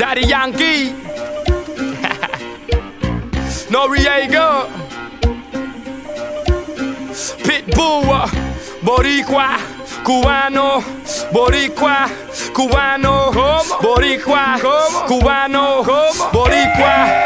Daddy Yankee. Noriega. Pitbull. Uh, Boricua. Cubano. Boricua. Cubano. Boricua. Cubano. Boricua.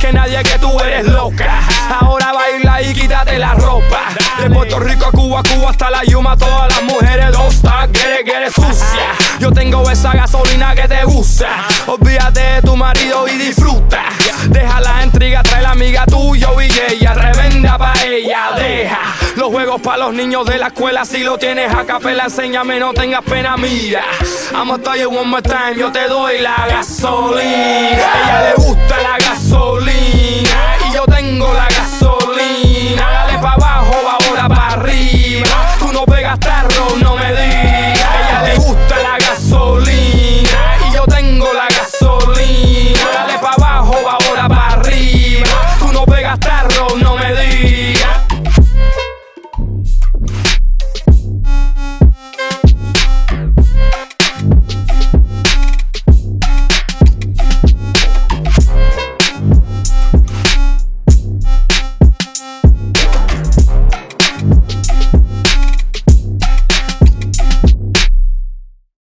Que nadie que tú eres loca. Ahora baila y quítate la ropa. De Puerto Rico a Cuba, Cuba hasta la Yuma, todas las mujeres stop, get it, sucia. Yo tengo esa gasolina que te gusta. Olvídate de tu marido y disfruta. Deja la intriga, trae la amiga tuyo y ella. Revenda pa' ella, deja los juegos pa' los niños de la escuela. Si lo tienes a capela, enséñame, no tengas pena, mira. I'ma tell you one more time, yo te doy la gasolina.